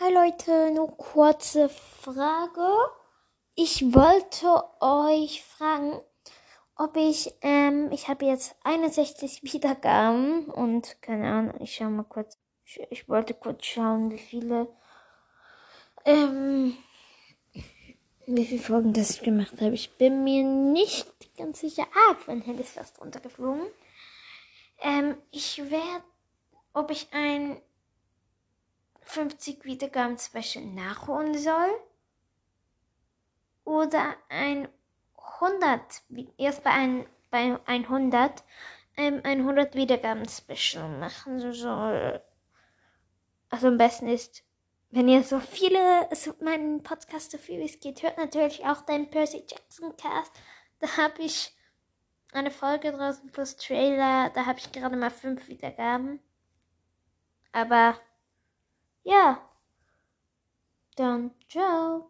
Hi Leute, nur kurze Frage. Ich wollte euch fragen, ob ich, ähm, ich habe jetzt 61 Wiedergaben und keine Ahnung, ich schau mal kurz. Ich, ich wollte kurz schauen, wie viele, ähm, wie viele Folgen das ich gemacht habe. Ich bin mir nicht ganz sicher. Ah, mein Handy ist fast runtergeflogen. Ähm, ich werde, ob ich ein 50 Wiedergaben Special nachholen soll oder ein 100, erst bei, ein, bei 100, ähm, ein 100 Wiedergaben Special machen. So, so, also am besten ist, wenn ihr so viele, so meinen Podcast so viel wie es geht, hört natürlich auch den Percy Jackson Cast. Da habe ich eine Folge draußen plus Trailer. Da habe ich gerade mal fünf Wiedergaben. Aber yeah. Done. Ciao.